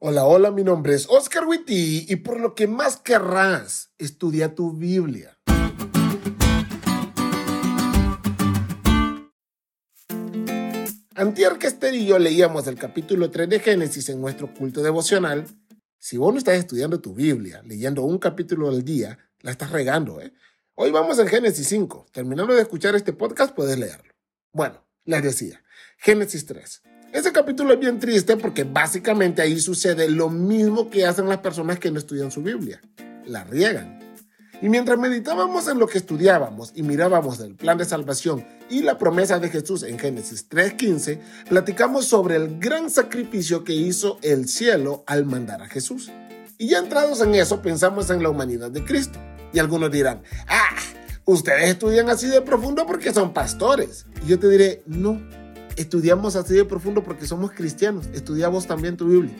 Hola, hola, mi nombre es Oscar Witty y por lo que más querrás, estudia tu Biblia. Antier Esther y yo leíamos el capítulo 3 de Génesis en nuestro culto devocional. Si vos no estás estudiando tu Biblia, leyendo un capítulo al día, la estás regando, ¿eh? Hoy vamos en Génesis 5. Terminando de escuchar este podcast, puedes leerlo. Bueno, les decía, Génesis 3. Ese capítulo es bien triste porque básicamente ahí sucede lo mismo que hacen las personas que no estudian su Biblia. La riegan. Y mientras meditábamos en lo que estudiábamos y mirábamos el plan de salvación y la promesa de Jesús en Génesis 3.15, platicamos sobre el gran sacrificio que hizo el cielo al mandar a Jesús. Y ya entrados en eso, pensamos en la humanidad de Cristo. Y algunos dirán, ah, ustedes estudian así de profundo porque son pastores. Y yo te diré, no, estudiamos así de profundo porque somos cristianos. Estudiamos también tu Biblia.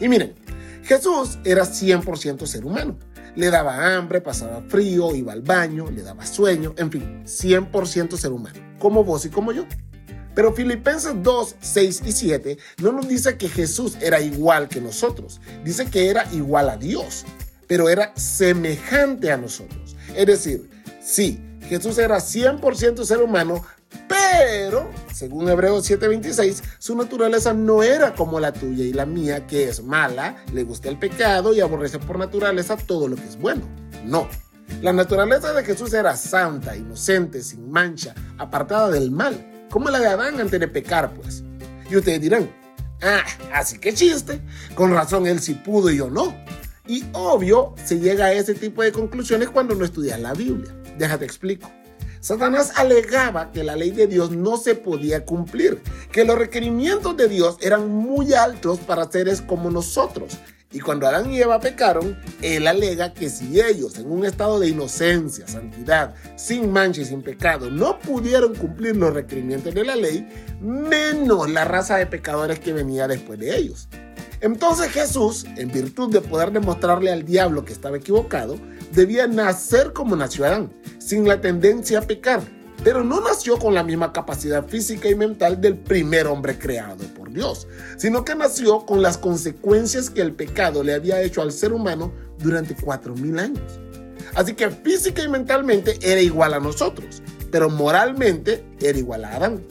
Y miren, Jesús era 100% ser humano. Le daba hambre, pasaba frío, iba al baño, le daba sueño, en fin, 100% ser humano, como vos y como yo. Pero Filipenses 2, 6 y 7 no nos dice que Jesús era igual que nosotros, dice que era igual a Dios, pero era semejante a nosotros. Es decir, sí, Jesús era 100% ser humano, pero, según Hebreos 7:26, su naturaleza no era como la tuya y la mía, que es mala, le gusta el pecado y aborrece por naturaleza todo lo que es bueno. No. La naturaleza de Jesús era santa, inocente, sin mancha, apartada del mal, como la de Adán antes de pecar, pues. Y ustedes dirán, ah, así que chiste, con razón él sí pudo y yo no. Y obvio, se llega a ese tipo de conclusiones cuando no estudias la Biblia. Déjate explico. Satanás alegaba que la ley de Dios no se podía cumplir, que los requerimientos de Dios eran muy altos para seres como nosotros. Y cuando Adán y Eva pecaron, él alega que si ellos, en un estado de inocencia, santidad, sin mancha y sin pecado, no pudieron cumplir los requerimientos de la ley, menos la raza de pecadores que venía después de ellos. Entonces Jesús, en virtud de poder demostrarle al diablo que estaba equivocado, debía nacer como nació Adán, sin la tendencia a pecar, pero no nació con la misma capacidad física y mental del primer hombre creado por Dios, sino que nació con las consecuencias que el pecado le había hecho al ser humano durante cuatro mil años. Así que física y mentalmente era igual a nosotros, pero moralmente era igual a Adán.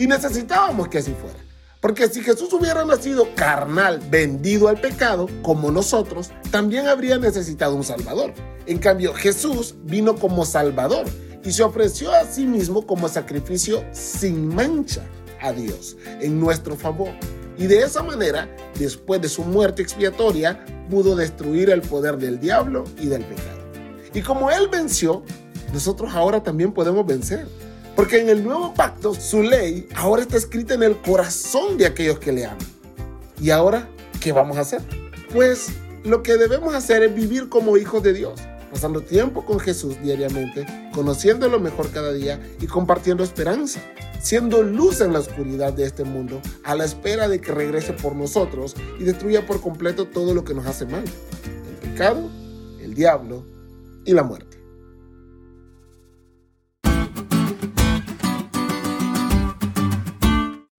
Y necesitábamos que así fuera. Porque si Jesús hubiera nacido carnal, vendido al pecado, como nosotros, también habría necesitado un Salvador. En cambio, Jesús vino como Salvador y se ofreció a sí mismo como sacrificio sin mancha a Dios en nuestro favor. Y de esa manera, después de su muerte expiatoria, pudo destruir el poder del diablo y del pecado. Y como Él venció, nosotros ahora también podemos vencer. Porque en el nuevo pacto, su ley ahora está escrita en el corazón de aquellos que le aman. ¿Y ahora qué vamos a hacer? Pues lo que debemos hacer es vivir como hijos de Dios, pasando tiempo con Jesús diariamente, conociéndolo mejor cada día y compartiendo esperanza, siendo luz en la oscuridad de este mundo, a la espera de que regrese por nosotros y destruya por completo todo lo que nos hace mal, el pecado, el diablo y la muerte.